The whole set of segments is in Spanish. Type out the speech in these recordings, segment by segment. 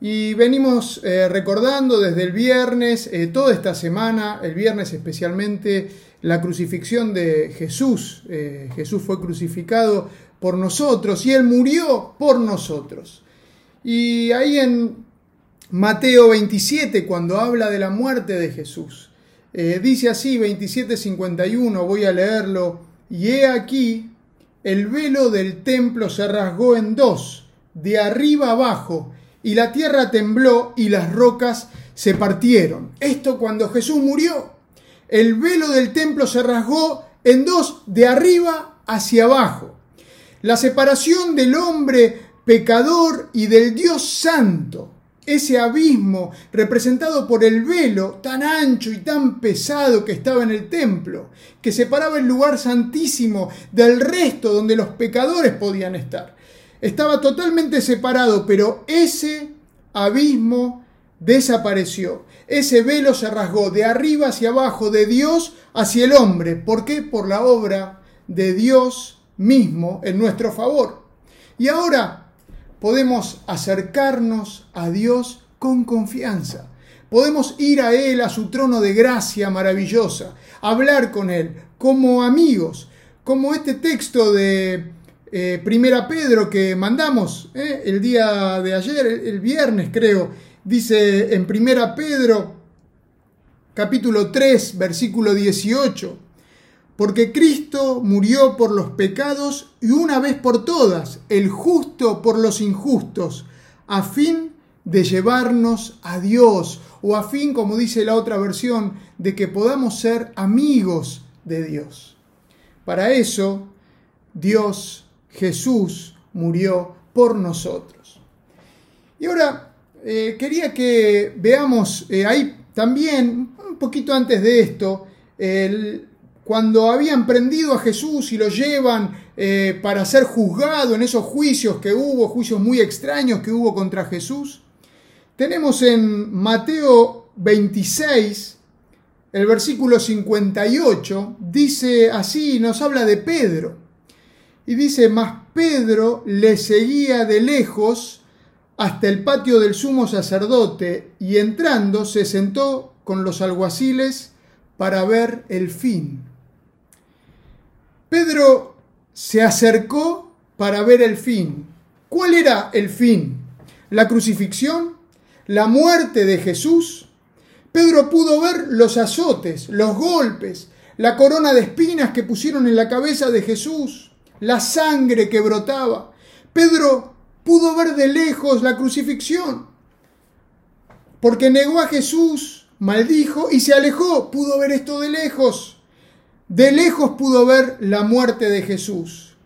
Y venimos eh, recordando desde el viernes, eh, toda esta semana, el viernes especialmente, la crucifixión de Jesús. Eh, Jesús fue crucificado por nosotros y Él murió por nosotros. Y ahí en Mateo 27, cuando habla de la muerte de Jesús, dice así, 27.51, voy a leerlo, y he aquí, el velo del templo se rasgó en dos, de arriba abajo, y la tierra tembló y las rocas se partieron. Esto cuando Jesús murió. El velo del templo se rasgó en dos, de arriba hacia abajo. La separación del hombre pecador y del Dios santo. Ese abismo representado por el velo tan ancho y tan pesado que estaba en el templo, que separaba el lugar santísimo del resto donde los pecadores podían estar estaba totalmente separado, pero ese abismo desapareció. Ese velo se rasgó de arriba hacia abajo, de Dios hacia el hombre. ¿Por qué? Por la obra de Dios mismo en nuestro favor. Y ahora podemos acercarnos a Dios con confianza. Podemos ir a Él, a su trono de gracia maravillosa, hablar con Él como amigos, como este texto de eh, primera Pedro que mandamos eh, el día de ayer, el, viernes creo, dice en Primera Pedro capítulo 3 versículo 18, porque Cristo murió por los pecados y una vez por todas, el justo por los injustos, a fin de llevarnos a Dios, o a fin, como dice la otra versión, de que podamos ser amigos de Dios. Para eso, Dios Jesús murió por nosotros. Y ahora eh, quería que veamos eh, ahí también, un poquito antes de esto, cuando habían prendido a Jesús y lo llevan eh, para ser juzgado en esos juicios que hubo, juicios muy extraños que hubo contra Jesús, tenemos en Mateo 26, el versículo 58, dice así, nos habla de Pedro. Y dice, mas Pedro le seguía de lejos hasta el patio del sumo sacerdote y entrando se sentó con los alguaciles para ver el fin. Pedro se acercó para ver el fin. ¿Cuál era el fin? ¿La crucifixión? ¿La muerte de Jesús? Pedro pudo ver los azotes, los golpes, la corona de espinas que pusieron en la cabeza de Jesús, la sangre que brotaba. Pedro pudo ver de lejos la crucifixión, porque negó a Jesús, maldijo y se alejó. Pudo ver esto de lejos. De lejos pudo ver la muerte de Jesús.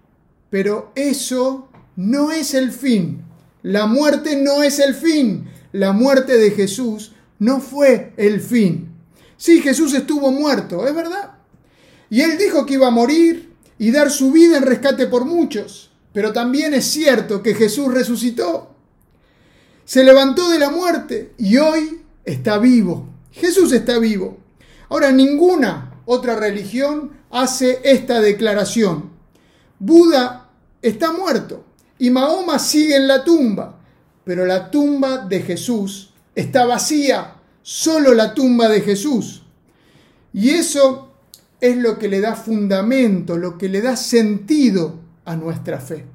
Pero eso no es el fin. La muerte no es el fin. La muerte de Jesús no fue el fin. Sí, Jesús estuvo muerto, es verdad. Y él dijo que iba a morir, y dar su vida en rescate por muchos. Pero también es cierto que Jesús resucitó. Se levantó de la muerte y hoy está vivo. Jesús está vivo. Ahora, ninguna otra religión hace esta declaración. Buda está muerto y Mahoma sigue en la tumba, pero la tumba de Jesús está vacía, solo la tumba de Jesús. Y eso es lo que le da fundamento, lo que le da sentido a nuestra fe.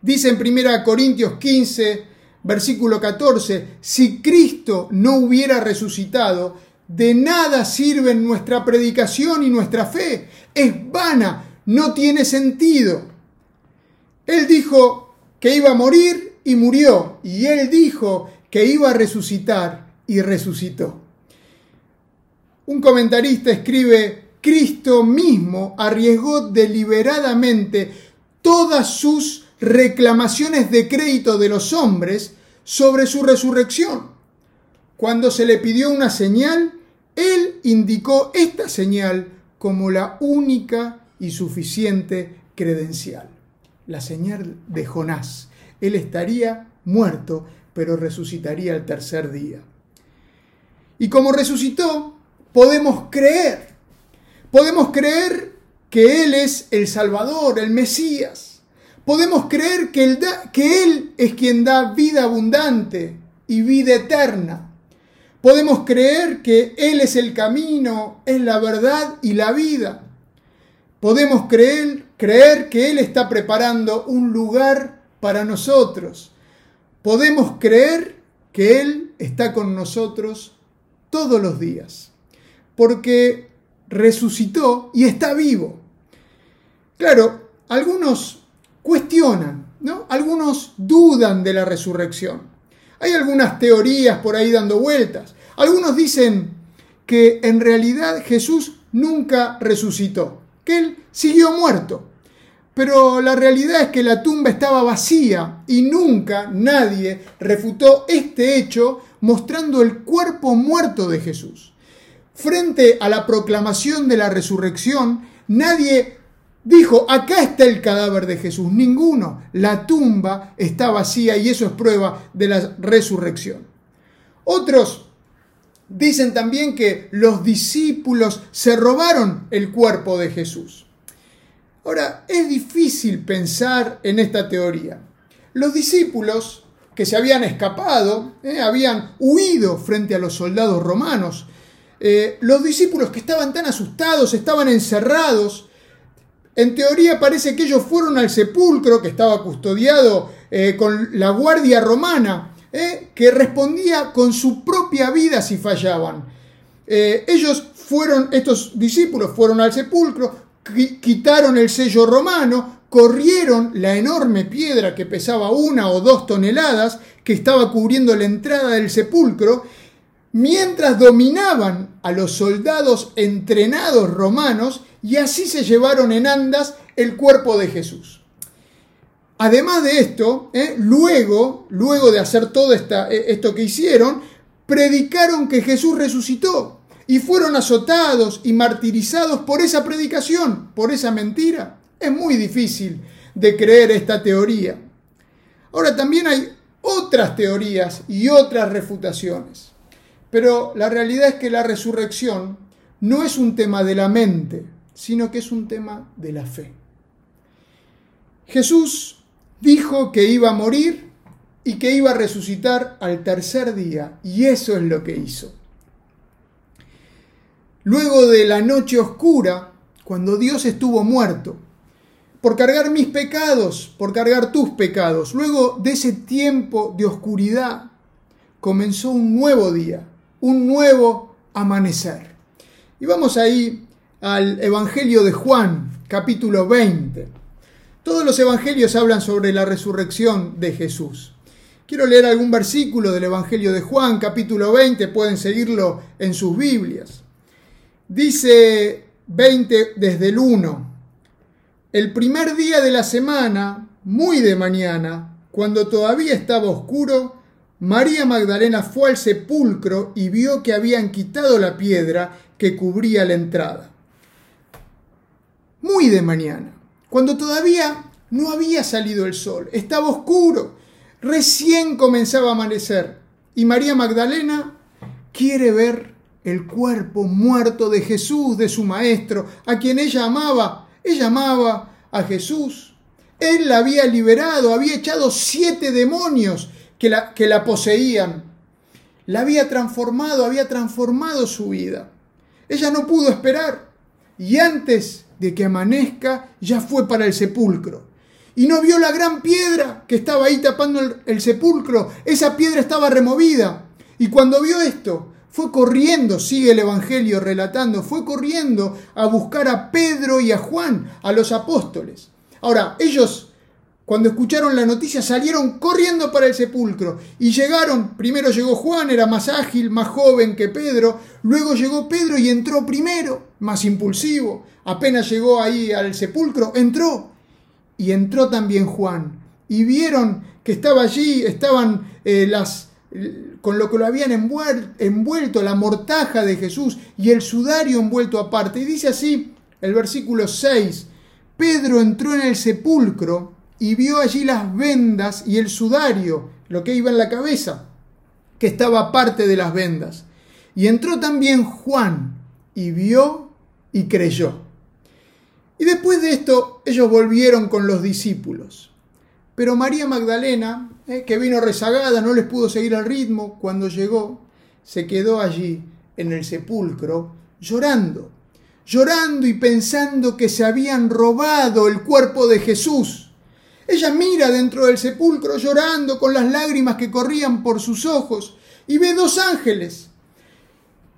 Dice en 1 Corintios 15, versículo 14, si Cristo no hubiera resucitado, de nada sirven nuestra predicación y nuestra fe. Es vana, no tiene sentido. Él dijo que iba a morir y murió, y él dijo que iba a resucitar y resucitó. Un comentarista escribe, Cristo mismo arriesgó deliberadamente todas sus reclamaciones de crédito de los hombres sobre su resurrección. Cuando se le pidió una señal, él indicó esta señal como la única y suficiente credencial. La señal de Jonás. Él estaría muerto, pero resucitaría el tercer día. Y como resucitó, podemos creer. Podemos creer que Él es el Salvador, el Mesías. Podemos creer que él, que él es quien da vida abundante y vida eterna. Podemos creer que Él es el camino, es la verdad y la vida. Podemos creer, creer que Él está preparando un lugar para nosotros. Podemos creer que Él está con nosotros todos los días, porque resucitó y está vivo. Claro, algunos cuestionan, ¿no? Algunos dudan de la resurrección. Hay algunas teorías por ahí dando vueltas. Algunos dicen que en realidad Jesús nunca resucitó, que él siguió muerto. Pero la realidad es que la tumba estaba vacía y nunca nadie refutó este hecho mostrando el cuerpo muerto de Jesús. Frente a la proclamación de la resurrección, nadie Dijo, acá está el cadáver de Jesús. Ninguno. La tumba está vacía y eso es prueba de la resurrección. Otros dicen también que los discípulos se robaron el cuerpo de Jesús. Ahora, es difícil pensar en esta teoría. Los discípulos que se habían escapado, eh, habían huido frente a los soldados romanos, eh, los discípulos que estaban tan asustados, estaban encerrados, en teoría parece que ellos fueron al sepulcro que estaba custodiado eh, con la guardia romana, eh, que respondía con su propia vida si fallaban. Ellos fueron, estos discípulos fueron al sepulcro, quitaron el sello romano, corrieron la enorme piedra que pesaba una o dos toneladas, que estaba cubriendo la entrada del sepulcro, mientras dominaban a los soldados entrenados romanos y así se llevaron en andas el cuerpo de Jesús. Además de esto, eh, luego, luego de hacer todo eh, esto que hicieron, predicaron que Jesús resucitó y fueron azotados y martirizados por esa predicación, por esa mentira. Es muy difícil de creer esta teoría. Ahora también hay otras teorías y otras refutaciones. Pero la realidad es que la resurrección no es un tema de la mente, sino que es un tema de la fe. Jesús dijo que iba a morir y que iba a resucitar al tercer día, y eso es lo que hizo. Luego de la noche oscura, cuando Dios estuvo muerto, por cargar mis pecados, por cargar tus pecados, luego de ese tiempo de oscuridad, comenzó un nuevo día, un nuevo amanecer. Y vamos ahí al Evangelio de Juan, capítulo 20. Todos los evangelios hablan sobre la resurrección de Jesús. Quiero leer algún versículo del Evangelio de Juan, capítulo 20, pueden seguirlo en sus Biblias. Dice 20 desde el 1. El primer día de la semana, muy de mañana, cuando todavía estaba oscuro, María Magdalena fue al sepulcro y vio que habían quitado la piedra que cubría la entrada. Muy de mañana, cuando todavía no había salido el sol, estaba oscuro, recién comenzaba a amanecer, y María Magdalena quiere ver el cuerpo muerto de Jesús, de su maestro, a quien ella amaba. Ella amaba a Jesús. Él la había liberado, había echado siete demonios que la, que la poseían. La había transformado, había transformado su vida. Ella no pudo esperar. Y antes de que amanezca, ya fue para el sepulcro. Y no vio la gran piedra que estaba ahí tapando el, sepulcro. Esa piedra estaba removida. Y cuando vio esto, fue corriendo, sigue el Evangelio relatando, fue corriendo a buscar a Pedro y a Juan, a los apóstoles. Ahora, ellos cuando escucharon la noticia salieron corriendo para el sepulcro y llegaron, primero llegó Juan, era más ágil, más joven que Pedro, luego llegó Pedro y entró primero, más impulsivo, apenas llegó ahí al sepulcro, entró. Y entró también Juan. Y vieron que estaba allí, estaban eh, las con lo que lo habían envuelto, la mortaja de Jesús y el sudario envuelto aparte. Y dice así el versículo 6, Pedro entró en el sepulcro y vio allí las vendas y el sudario, lo que iba en la cabeza, que estaba parte de las vendas. Y entró también Juan y vio y creyó. Y después de esto ellos volvieron con los discípulos. Pero María Magdalena, eh, que vino rezagada, no les pudo seguir al ritmo, cuando llegó, se quedó allí en el sepulcro llorando, llorando y pensando que se habían robado el cuerpo de Jesús. Ella mira dentro del sepulcro llorando con las lágrimas que corrían por sus ojos y ve dos ángeles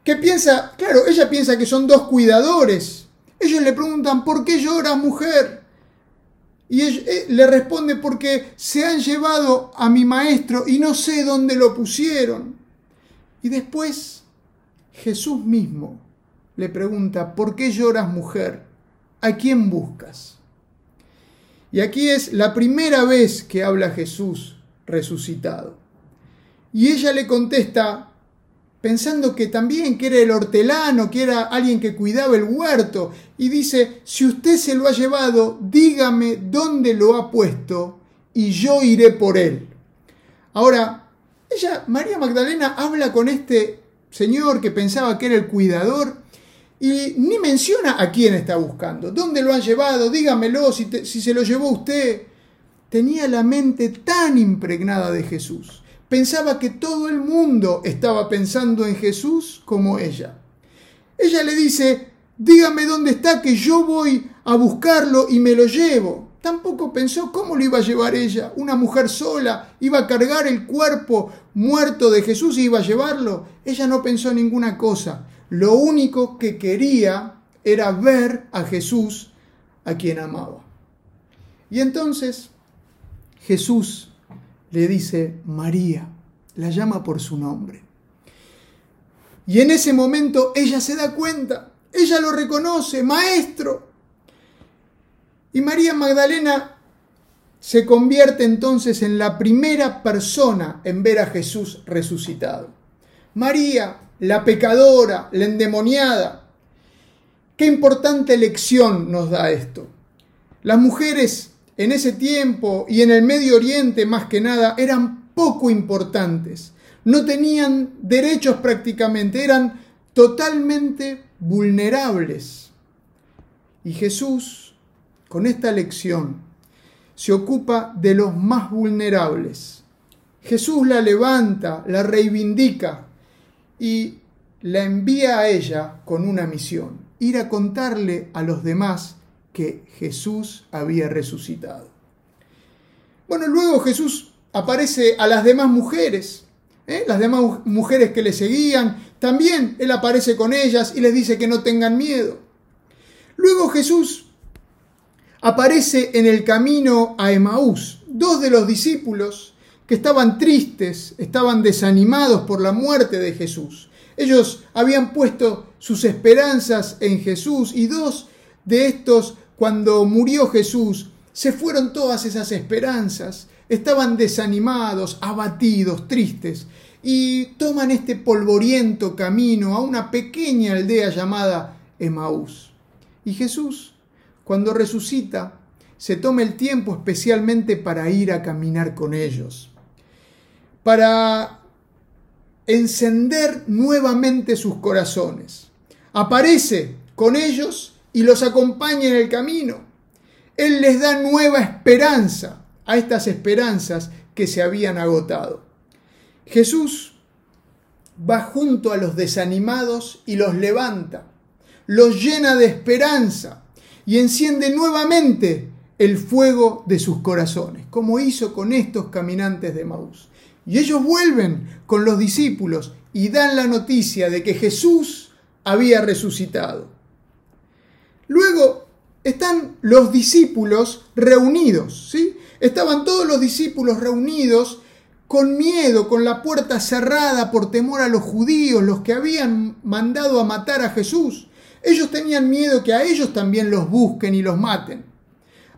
que piensa, claro, ella piensa que son dos cuidadores. Ellos le preguntan, ¿por qué lloras, mujer? Y eh, le responde, porque se han llevado a mi maestro y no sé dónde lo pusieron. Y después Jesús mismo le pregunta, ¿por qué lloras, mujer? ¿A quién buscas? Y aquí es la primera vez que habla Jesús resucitado. Y ella le contesta, pensando que también que era el hortelano, que era alguien que cuidaba el huerto, y dice, si usted se lo ha llevado, dígame dónde lo ha puesto y yo iré por él. Ahora, ella, María Magdalena, habla con este señor que pensaba que era el cuidador y ni menciona a quién está buscando, dónde lo han llevado, dígamelo si, si se lo llevó usted. Tenía la mente tan impregnada de Jesús pensaba que todo el mundo estaba pensando en Jesús como ella. Ella le dice, dígame dónde está, que yo voy a buscarlo y me lo llevo. Tampoco pensó cómo lo iba a llevar ella. Una mujer sola iba a cargar el cuerpo muerto de Jesús y iba a llevarlo. Ella no pensó ninguna cosa. Lo único que quería era ver a Jesús a quien amaba. Y entonces Jesús le dice María, la llama por su nombre. Y en ese momento ella se da cuenta, ella lo reconoce, maestro. Y María Magdalena se convierte entonces en la primera persona en ver a Jesús resucitado. María, la pecadora, la endemoniada. Qué importante lección nos da esto. Las mujeres en ese tiempo y en el Medio Oriente más que nada eran poco importantes, no tenían derechos prácticamente, eran totalmente vulnerables. Y Jesús, con esta lección, se ocupa de los más vulnerables. Jesús la levanta, la reivindica y la envía a ella con una misión, ir a contarle a los demás que Jesús había resucitado. Bueno, luego Jesús aparece a las demás mujeres, ¿eh? las demás mujeres que le seguían, también Él aparece con ellas y les dice que no tengan miedo. Luego Jesús aparece en el camino a Emaús, dos de los discípulos que estaban tristes, estaban desanimados por la muerte de Jesús. Ellos habían puesto sus esperanzas en Jesús y dos de estos cuando murió Jesús, se fueron todas esas esperanzas, estaban desanimados, abatidos, tristes, y toman este polvoriento camino a una pequeña aldea llamada Emaús. Y Jesús, cuando resucita, se toma el tiempo especialmente para ir a caminar con ellos, para encender nuevamente sus corazones. Aparece con ellos y los acompaña en el camino. Él les da nueva esperanza a estas esperanzas que se habían agotado. Jesús va junto a los desanimados y los levanta, los llena de esperanza y enciende nuevamente el fuego de sus corazones, como hizo con estos caminantes de Maús. Y ellos vuelven con los discípulos y dan la noticia de que Jesús había resucitado. Luego están los discípulos reunidos, ¿sí? Estaban todos los discípulos reunidos con miedo, con la puerta cerrada por temor a los judíos, los que habían mandado a matar a Jesús. Ellos tenían miedo que a ellos también los busquen y los maten.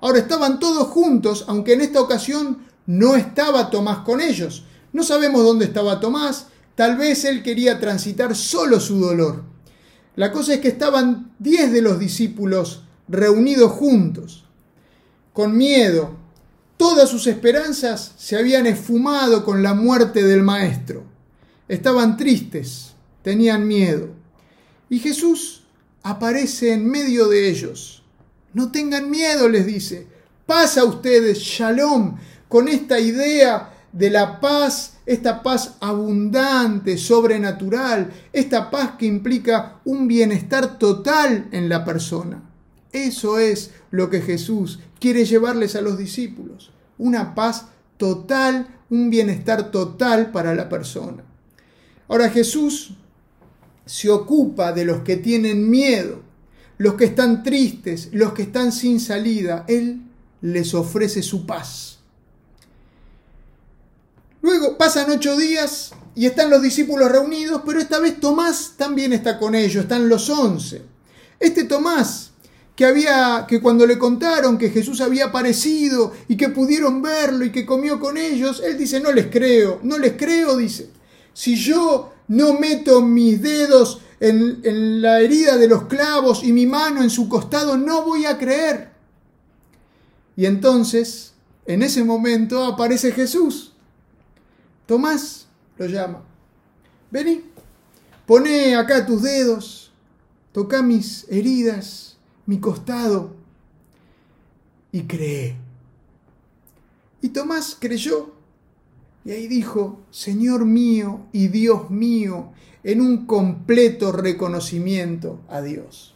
Ahora estaban todos juntos, aunque en esta ocasión no estaba Tomás con ellos. No sabemos dónde estaba Tomás, tal vez él quería transitar solo su dolor. La cosa es que estaban diez de los discípulos reunidos juntos, con miedo. Todas sus esperanzas se habían esfumado con la muerte del Maestro. Estaban tristes, tenían miedo. Y Jesús aparece en medio de ellos. No tengan miedo, les dice. Pasa ustedes, shalom, con esta idea de la paz, esta paz abundante, sobrenatural, esta paz que implica un bienestar total en la persona. Eso es lo que Jesús quiere llevarles a los discípulos, una paz total, un bienestar total para la persona. Ahora Jesús se ocupa de los que tienen miedo, los que están tristes, los que están sin salida. Él les ofrece su paz. Luego pasan ocho días y están los discípulos reunidos, pero esta vez Tomás también está con ellos, están los once. Este Tomás, que había, que cuando le contaron que Jesús había aparecido y que pudieron verlo y que comió con ellos, él dice, no les creo, no les creo, dice. Si yo no meto mis dedos en, en la herida de los clavos y mi mano en su costado, no voy a creer. Y entonces, en ese momento aparece Jesús Tomás lo llama. Vení, poné acá tus dedos, toca mis heridas, mi costado y cree. Y Tomás creyó y ahí dijo, Señor mío y Dios mío, en un completo reconocimiento a Dios.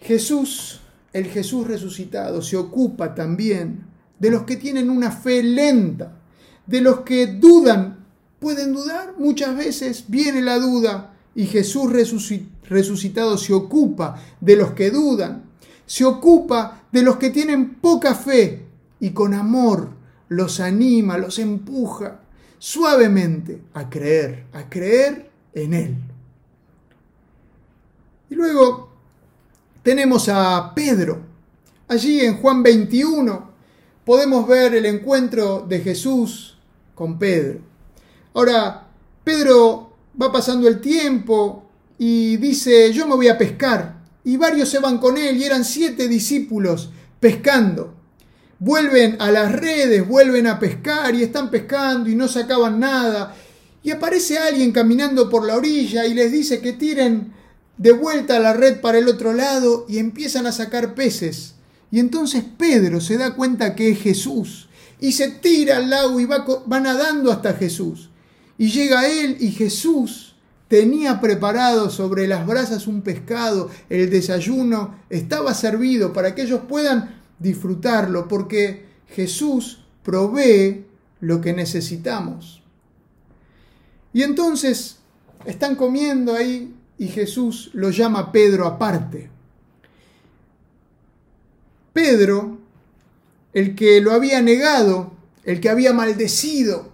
Jesús, el Jesús resucitado, se ocupa también de los que tienen una fe lenta, de los que dudan. ¿Pueden dudar? Muchas veces viene la duda y Jesús resucitado se ocupa de los que dudan, se ocupa de los que tienen poca fe y con amor los anima, los empuja suavemente a creer, a creer en Él. Y luego tenemos a Pedro. Allí en Juan 21 podemos ver el encuentro de Jesús con Pedro. Ahora, Pedro va pasando el tiempo y dice, yo me voy a pescar. Y varios se van con él y eran siete discípulos pescando. Vuelven a las redes, vuelven a pescar y están pescando y no sacaban nada. Y aparece alguien caminando por la orilla y les dice que tiren de vuelta la red para el otro lado y empiezan a sacar peces. Y entonces Pedro se da cuenta que es Jesús y se tira al lago y va, nadando hasta Jesús. Y llega él y Jesús tenía preparado sobre las brasas un pescado, el desayuno estaba servido para que ellos puedan disfrutarlo, porque Jesús provee lo que necesitamos. Y entonces están comiendo ahí y Jesús lo llama Pedro aparte. Pedro el que lo había negado, el que había maldecido.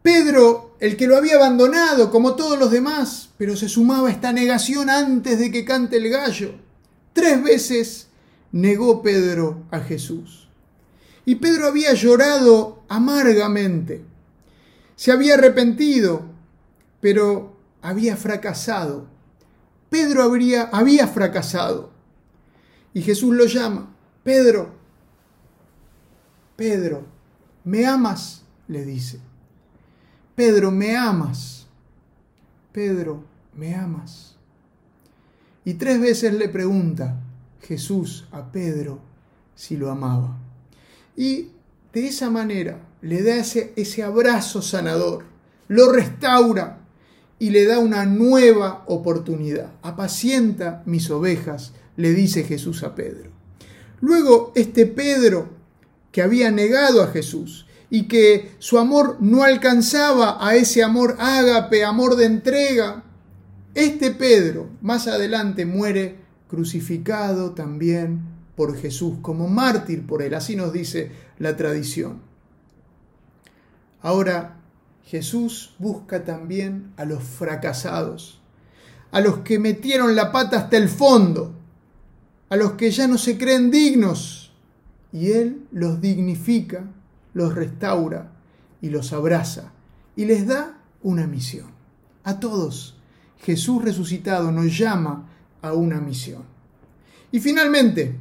Pedro, el que lo había abandonado, como todos los demás, pero se sumaba esta negación antes de que cante el gallo. Tres veces negó Pedro a Jesús. Y Pedro había llorado amargamente. Se había arrepentido, pero había fracasado. Pedro había fracasado. Y Jesús lo llama, Pedro, Pedro, ¿me amas? le dice. Pedro, ¿me amas? Pedro, ¿me amas? Y tres veces le pregunta Jesús a Pedro si lo amaba. Y de esa manera le da ese, ese abrazo sanador, lo restaura y le da una nueva oportunidad. Apacienta mis ovejas, le dice Jesús a Pedro. Luego este Pedro que había negado a Jesús y que su amor no alcanzaba a ese amor ágape, amor de entrega. Este Pedro más adelante muere crucificado también por Jesús, como mártir por él, así nos dice la tradición. Ahora Jesús busca también a los fracasados, a los que metieron la pata hasta el fondo, a los que ya no se creen dignos y Él los dignifica, los restaura y los abraza y les da una misión. A todos, Jesús resucitado nos llama a una misión. Y finalmente,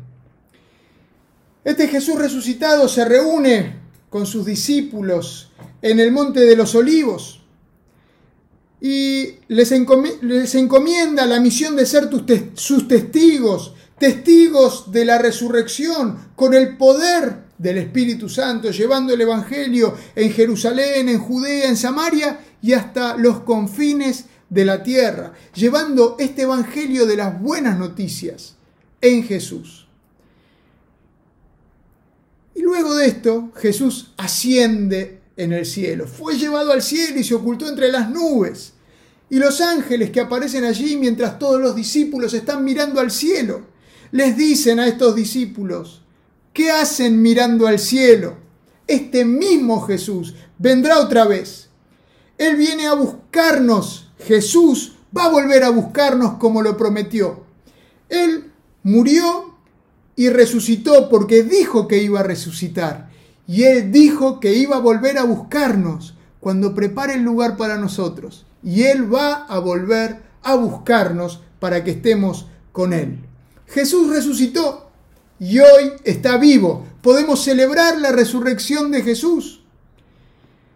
este Jesús resucitado se reúne con sus discípulos en el monte de los olivos y les, encomienda la misión de ser sus testigos testigos de la resurrección, con el poder del Espíritu Santo, llevando el Evangelio en Jerusalén, en Judea, en Samaria y hasta los confines de la tierra, llevando este Evangelio de las buenas noticias en Jesús. Y luego de esto, Jesús asciende en el cielo, fue llevado al cielo y se ocultó entre las nubes. Y los ángeles que aparecen allí mientras todos los discípulos están mirando al cielo, les dicen a estos discípulos, ¿qué hacen mirando al cielo? Este mismo Jesús vendrá otra vez. Él viene a buscarnos. Jesús va a volver a buscarnos como lo prometió. Él murió y resucitó porque dijo que iba a resucitar. Y Él dijo que iba a volver a buscarnos cuando prepare el lugar para nosotros. Y Él va a volver a buscarnos para que estemos con Él. Jesús resucitó y hoy está vivo. Podemos celebrar la resurrección de Jesús.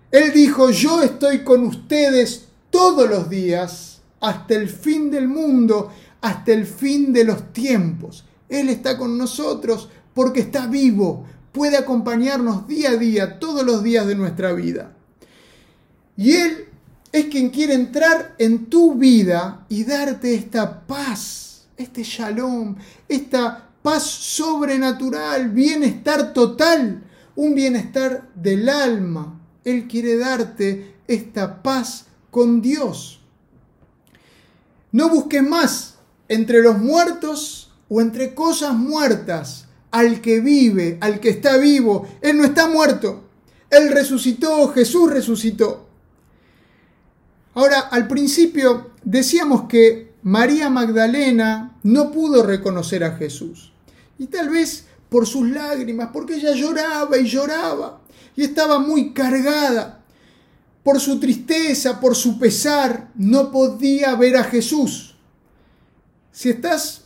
Él dijo, yo estoy con ustedes todos los días hasta el fin del mundo, hasta el fin de los tiempos. Él está con nosotros porque está vivo, puede acompañarnos día a día, todos los días de nuestra vida. Y Él es quien quiere entrar en tu vida y darte esta paz este shalom, esta paz sobrenatural, bienestar total, un bienestar del alma. Él quiere darte esta paz con Dios. No busques más entre los muertos o entre cosas muertas al que vive, al que está vivo. Él no está muerto. Él resucitó, Jesús resucitó. Ahora, al principio decíamos que María Magdalena no pudo reconocer a Jesús. Y tal vez por sus lágrimas, porque ella lloraba y lloraba y estaba muy cargada. Por su tristeza, por su pesar, no podía ver a Jesús. Si estás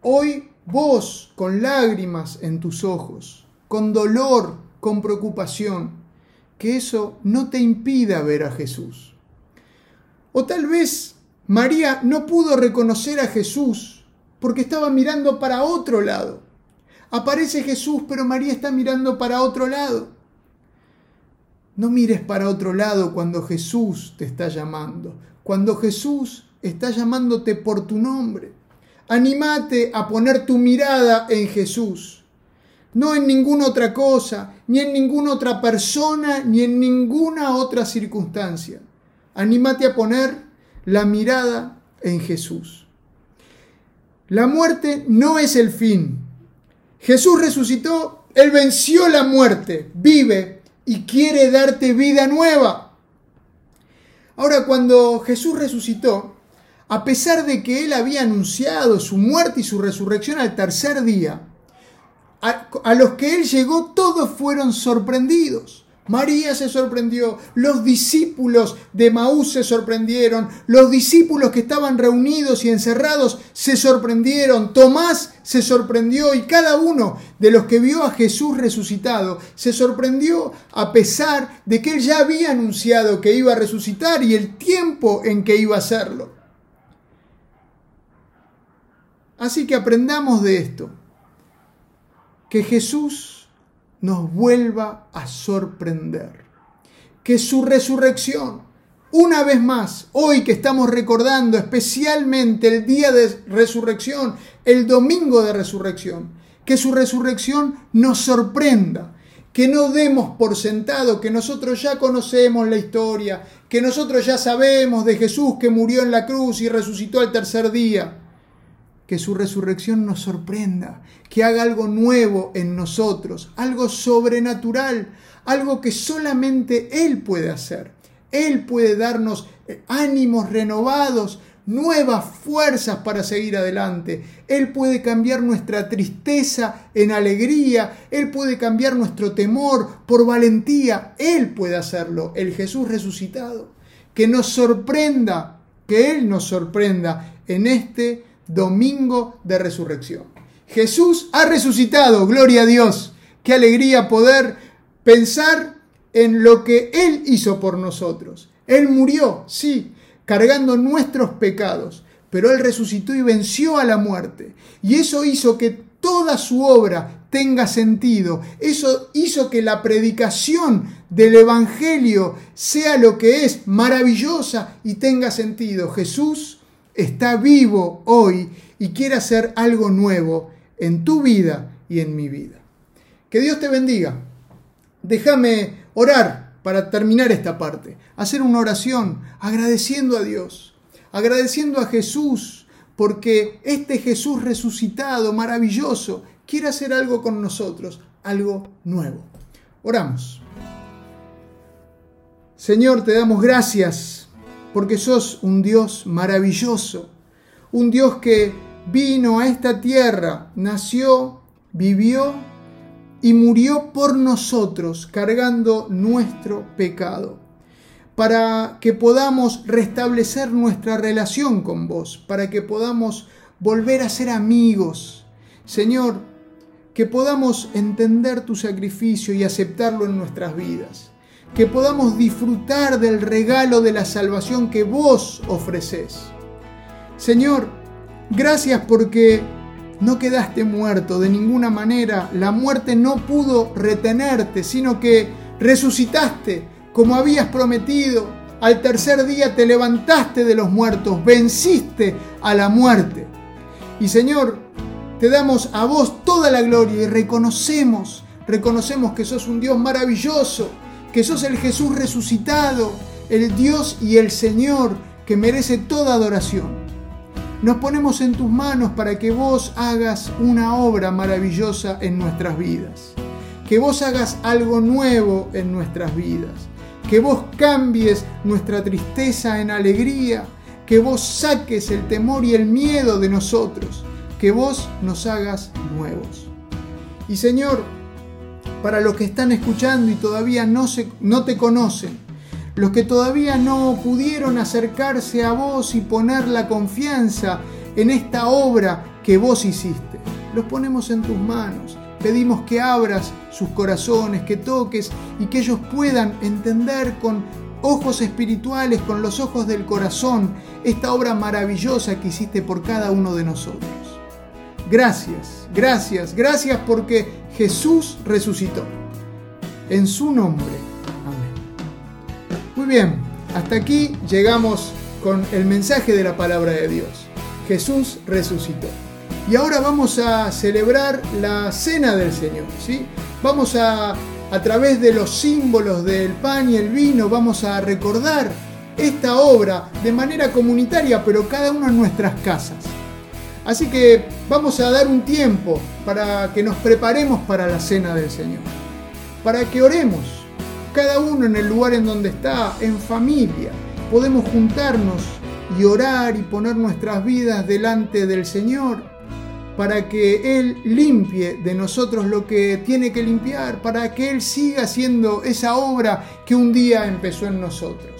hoy vos con lágrimas en tus ojos, con dolor, con preocupación, que eso no te impida ver a Jesús. O tal vez María no pudo reconocer a Jesús porque estaba mirando para otro lado. Aparece Jesús, pero María está mirando para otro lado. No mires para otro lado cuando Jesús te está llamando, cuando Jesús está llamándote por tu nombre. Anímate a poner tu mirada en Jesús, no en ninguna otra cosa, ni en ninguna otra persona, ni en ninguna otra circunstancia. Anímate a poner la mirada en Jesús. La muerte no es el fin. Jesús resucitó, Él venció la muerte, vive y quiere darte vida nueva. Ahora, cuando Jesús resucitó, a pesar de que Él había anunciado su muerte y su resurrección al tercer día, a, los que Él llegó todos fueron sorprendidos. María se sorprendió, los discípulos de Maús se sorprendieron, los discípulos que estaban reunidos y encerrados se sorprendieron, Tomás se sorprendió y cada uno de los que vio a Jesús resucitado se sorprendió a pesar de que él ya había anunciado que iba a resucitar y el tiempo en que iba a hacerlo. Así que aprendamos de esto, que Jesús nos vuelva a sorprender. Que su resurrección, una vez más, hoy que estamos recordando especialmente el día de resurrección, el domingo de resurrección, que su resurrección nos sorprenda, que no demos por sentado que nosotros ya conocemos la historia, que nosotros ya sabemos de Jesús que murió en la cruz y resucitó al tercer día que su resurrección nos sorprenda, que haga algo nuevo en nosotros, algo sobrenatural, algo que solamente Él puede hacer. Él puede darnos eh, ánimos renovados, nuevas fuerzas para seguir adelante. Él puede cambiar nuestra tristeza en alegría. Él puede cambiar nuestro temor por valentía. Él puede hacerlo, el Jesús resucitado. Que nos sorprenda, que Él nos sorprenda en este domingo de resurrección. Jesús ha resucitado, gloria a Dios. Qué alegría poder pensar en lo que Él hizo por nosotros. Él murió, sí, cargando nuestros pecados, pero Él resucitó y venció a la muerte. Y eso hizo que toda su obra tenga sentido. Eso hizo que la predicación del Evangelio sea lo que es, maravillosa y tenga sentido. Jesús está vivo hoy y quiere hacer algo nuevo en tu vida y en mi vida. Que Dios te bendiga. Déjame orar para terminar esta parte. Hacer una oración agradeciendo a Dios, agradeciendo a Jesús, porque este Jesús resucitado, maravilloso, quiere hacer algo con nosotros, algo nuevo. Oramos. Señor, te damos gracias porque sos un Dios maravilloso, un Dios que vino a esta tierra, nació, vivió y murió por nosotros cargando nuestro pecado, para que podamos restablecer nuestra relación con vos, para que podamos volver a ser amigos. Señor, que podamos entender tu sacrificio y aceptarlo en nuestras vidas, que podamos disfrutar del regalo de la salvación que vos ofreces. Señor, gracias porque no quedaste muerto de ninguna manera, la muerte no pudo retenerte, sino que resucitaste como habías prometido. Al tercer día te levantaste de los muertos, venciste a la muerte. Y Señor, te damos a vos toda la gloria y reconocemos, reconocemos que sos un Dios maravilloso, que sos el Jesús resucitado, el Dios y el Señor que merece toda adoración. Nos ponemos en tus manos para que vos hagas una obra maravillosa en nuestras vidas, que vos hagas algo nuevo en nuestras vidas, que vos cambies nuestra tristeza en alegría, que vos saques el temor y el miedo de nosotros que vos nos hagas nuevos. Y Señor, para los que están escuchando y todavía no, se, no te conocen, los que todavía no pudieron acercarse a vos y poner la confianza en esta obra que vos hiciste, los ponemos en tus manos. Pedimos que abras sus corazones, que toques y que ellos puedan entender con ojos espirituales, con los ojos del corazón, esta obra maravillosa que hiciste por cada uno de nosotros. Gracias, gracias, gracias porque Jesús resucitó. En su nombre. Amén. Muy bien, hasta aquí llegamos con el mensaje de la palabra de Dios. Jesús resucitó. Y ahora vamos a celebrar la cena del Señor. ¿sí? Vamos a, a través de los símbolos del pan y el vino, vamos a recordar esta obra de manera comunitaria, pero cada uno en nuestras casas. Así que vamos a dar un tiempo para que nos preparemos para la cena del Señor, para que oremos, cada uno en el lugar en donde está, en familia. Podemos juntarnos y orar y poner nuestras vidas delante del Señor para que Él limpie de nosotros lo que tiene que limpiar, para que Él siga haciendo esa obra que un día empezó en nosotros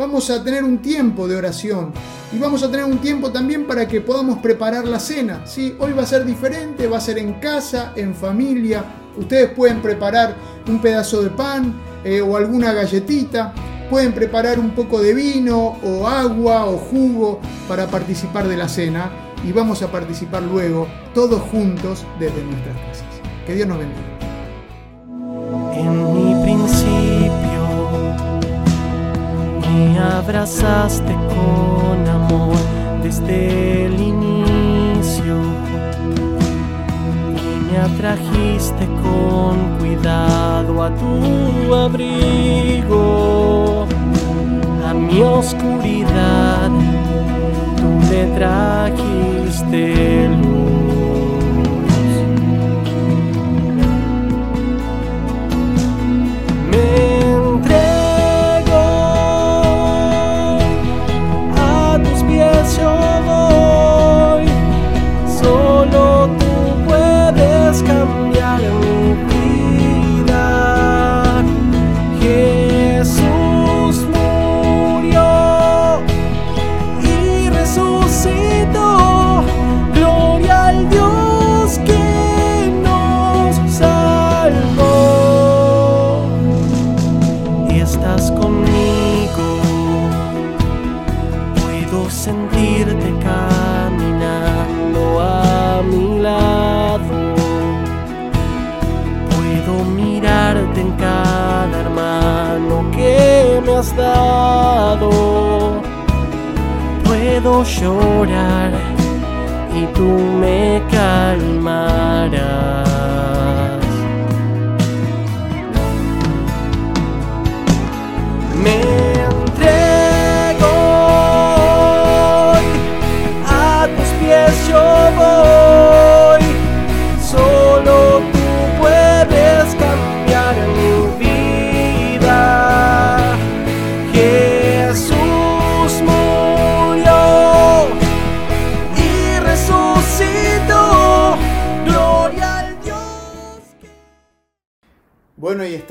vamos a tener un tiempo de oración y vamos a tener un tiempo también para que podamos preparar la cena. ¿sí? Hoy va a ser diferente, va a ser en casa, en familia. Ustedes pueden preparar un pedazo de pan eh, o alguna galletita, pueden preparar un poco de vino o agua o jugo para participar de la cena y vamos a participar luego todos juntos desde nuestras casas. Que Dios nos bendiga. Abrazaste con amor desde el inicio. Y me atrajiste con cuidado a tu abrigo, a mi oscuridad, tú le trajiste sentirte llorar y tú me calmarás.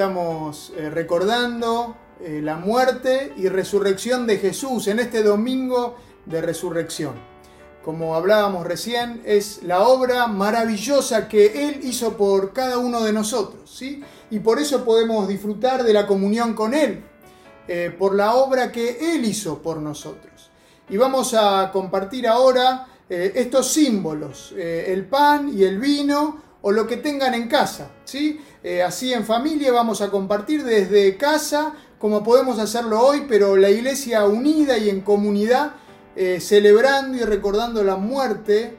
Estamos eh, recordando eh, la muerte y resurrección de Jesús en este domingo de resurrección. Como hablábamos recién, es la obra maravillosa que Él hizo por cada uno de nosotros, ¿sí? Y por eso podemos disfrutar de la comunión con Él, eh, por la obra que Él hizo por nosotros. Y vamos a compartir ahora estos símbolos, el pan y el vino, o lo que tengan en casa, ¿sí? Eh, así en familia vamos a compartir desde casa, como podemos hacerlo hoy, pero la iglesia unida y en comunidad, eh, celebrando y recordando la muerte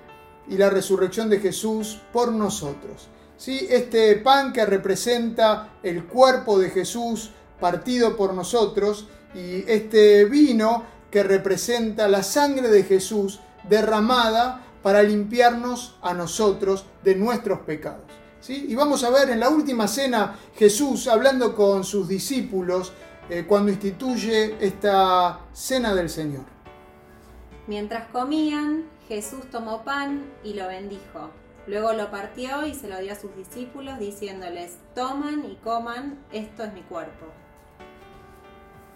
y la resurrección de Jesús por nosotros. ¿Sí? Este pan que representa el cuerpo de Jesús partido por nosotros y este vino que representa la sangre de Jesús derramada para limpiarnos a nosotros de nuestros pecados. ¿sí? Y vamos a ver en la última cena Jesús hablando con sus discípulos eh, cuando instituye esta cena del Señor. Mientras comían, Jesús tomó pan y lo bendijo. Luego lo partió y se lo dio a sus discípulos diciéndoles, toman y coman, esto es mi cuerpo.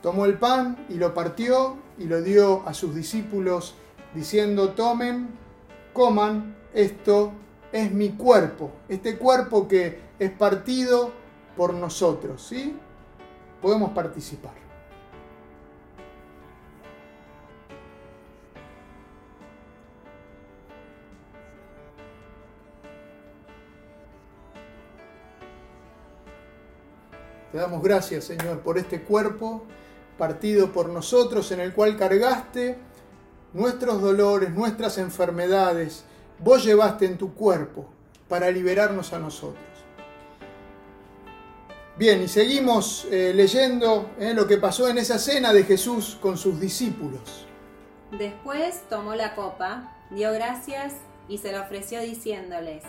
Tomó el pan y lo partió y lo dio a sus discípulos diciendo, tomen, coman, esto es mi cuerpo, este cuerpo que es partido por nosotros, ¿sí? Podemos participar. Te damos gracias, Señor, por este cuerpo partido por nosotros en el cual cargaste nuestros dolores, nuestras enfermedades, vos llevaste en tu cuerpo para liberarnos a nosotros. Bien, y seguimos eh, leyendo eh, lo que pasó en esa cena de Jesús con sus discípulos. Después tomó la copa, dio gracias y se la ofreció diciéndoles,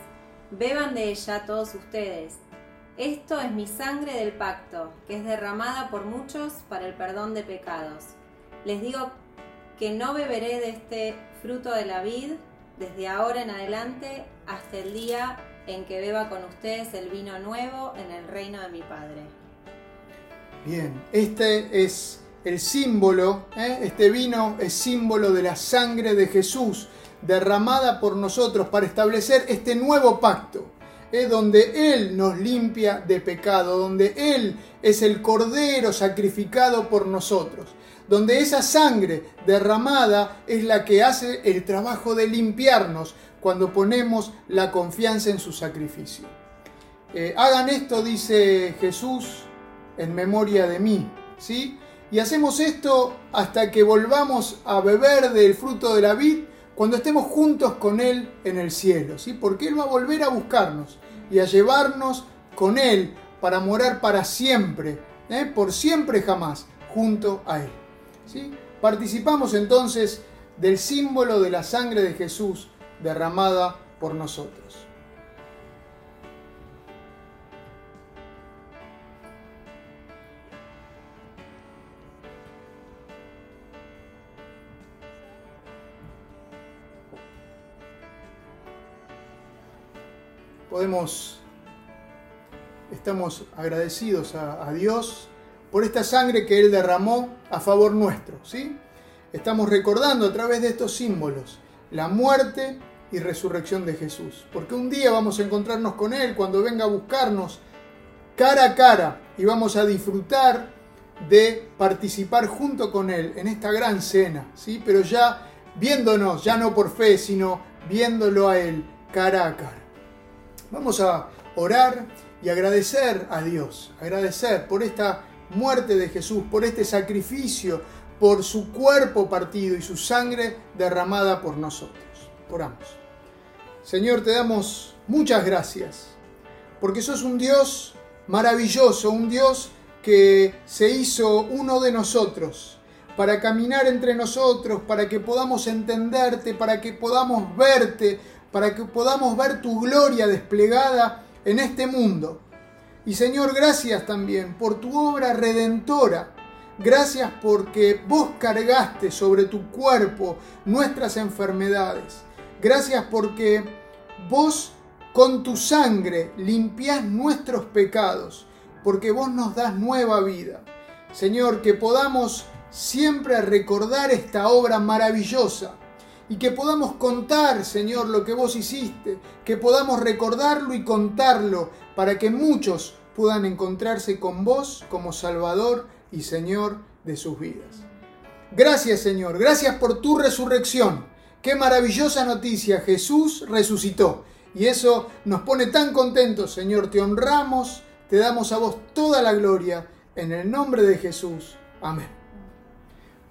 beban de ella todos ustedes. Esto es mi sangre del pacto, que es derramada por muchos para el perdón de pecados. Les digo que no beberé de este fruto de la vid desde ahora en adelante hasta el día en que beba con ustedes el vino nuevo en el reino de mi Padre. Bien, este es el símbolo, ¿eh? este vino es símbolo de la sangre de Jesús derramada por nosotros para establecer este nuevo pacto, ¿eh? donde Él nos limpia de pecado, donde Él es el cordero sacrificado por nosotros donde esa sangre derramada es la que hace el trabajo de limpiarnos cuando ponemos la confianza en su sacrificio. Eh, hagan esto, dice Jesús, en memoria de mí, ¿sí? Y hacemos esto hasta que volvamos a beber del fruto de la vid cuando estemos juntos con Él en el cielo, ¿sí? Porque Él va a volver a buscarnos y a llevarnos con Él para morar para siempre, ¿eh? por siempre jamás, junto a Él. Participamos entonces del símbolo de la sangre de Jesús derramada por nosotros. Podemos, estamos agradecidos a, Dios por esta sangre que Él derramó a favor nuestro. ¿sí? Estamos recordando a través de estos símbolos la muerte y resurrección de Jesús. Porque un día vamos a encontrarnos con Él cuando venga a buscarnos cara a cara y vamos a disfrutar de participar junto con Él en esta gran cena, ¿sí? pero ya viéndonos, ya no por fe, sino viéndolo a Él cara a cara. Vamos a orar y agradecer a Dios, agradecer por esta muerte de Jesús, por este sacrificio, por su cuerpo partido y su sangre derramada por nosotros. Oramos. Señor, te damos muchas gracias, porque sos un Dios maravilloso, un Dios que se hizo uno de nosotros, para caminar entre nosotros, para que podamos entenderte, para que podamos verte, para que podamos ver tu gloria desplegada en este mundo. Y Señor, gracias también por tu obra redentora. Gracias porque vos cargaste sobre tu cuerpo nuestras enfermedades. Gracias porque vos con tu sangre limpiás nuestros pecados, porque vos nos das nueva vida. Señor, que podamos siempre recordar esta obra maravillosa y que podamos contar, Señor, lo que vos hiciste, que podamos recordarlo y contarlo para que muchos puedan encontrarse con vos como Salvador y Señor de sus vidas. Gracias, Señor, gracias por tu resurrección. Qué maravillosa noticia, Jesús resucitó. Y eso nos pone tan contentos, Señor. Te honramos, te damos a vos toda la gloria. En el nombre de Jesús. Amén.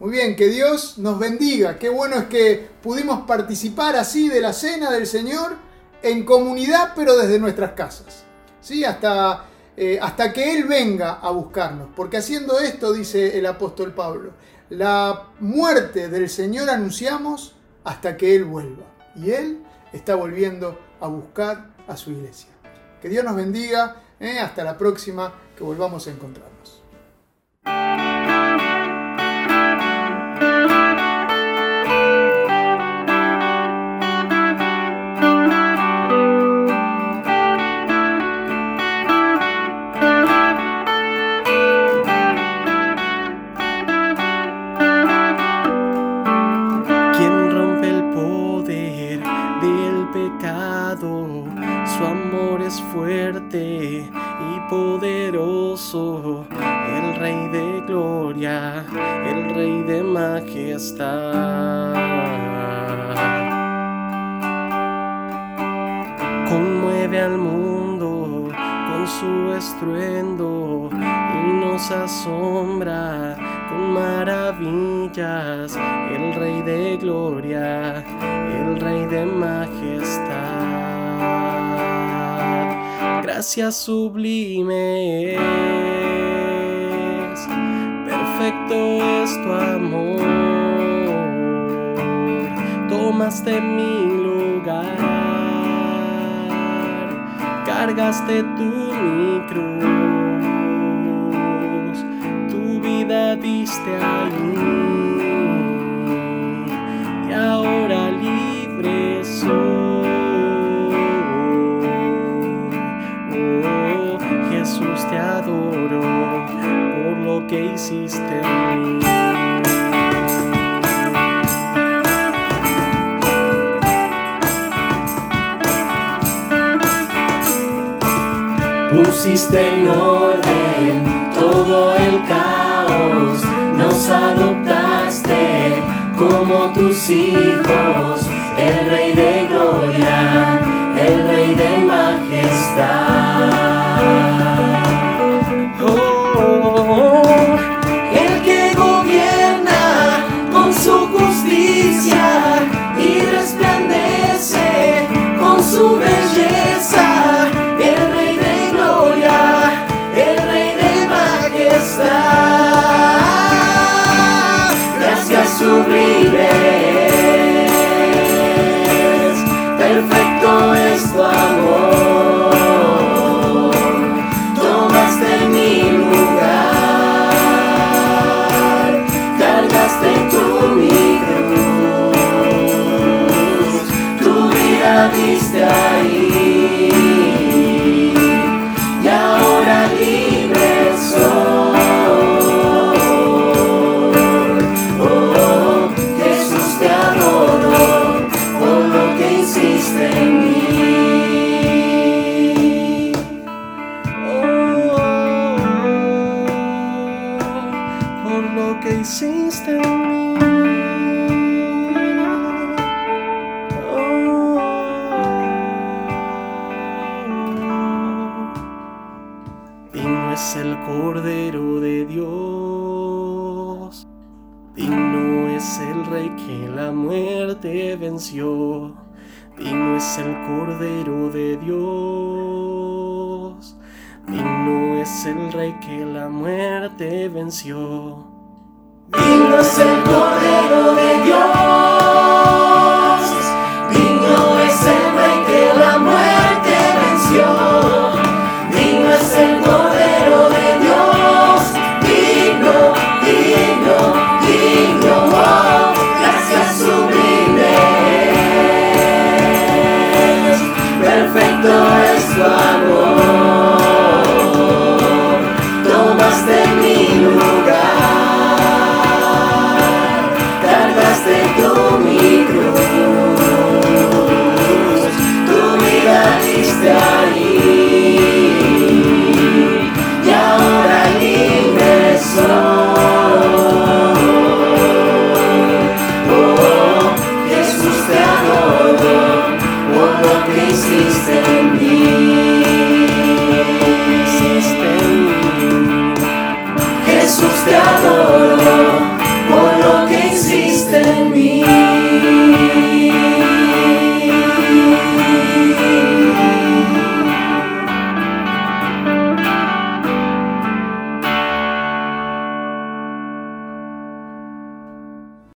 Muy bien, que Dios nos bendiga. Qué bueno es que pudimos participar así de la cena del Señor en comunidad, pero desde nuestras casas. ¿Sí? Hasta, eh, hasta que Él venga a buscarnos. Porque haciendo esto, dice el apóstol Pablo, la muerte del Señor anunciamos hasta que Él vuelva. Y Él está volviendo a buscar a su iglesia. Que Dios nos bendiga. ¿eh? Hasta la próxima, que volvamos a encontrarnos. Conmueve al mundo con su estruendo y nos asombra con maravillas. El Rey de Gloria, el Rey de Majestad. Gracias sublimes, perfecto es tu amor tomaste mi lugar, cargaste tu mi cruz, tu vida diste ahí y ahora libre soy. Oh, Jesús te adoro por lo que hiciste en. Pusiste en orden todo el caos, nos adoptaste como tus hijos, el Rey de Gloria, el Rey de Majestad.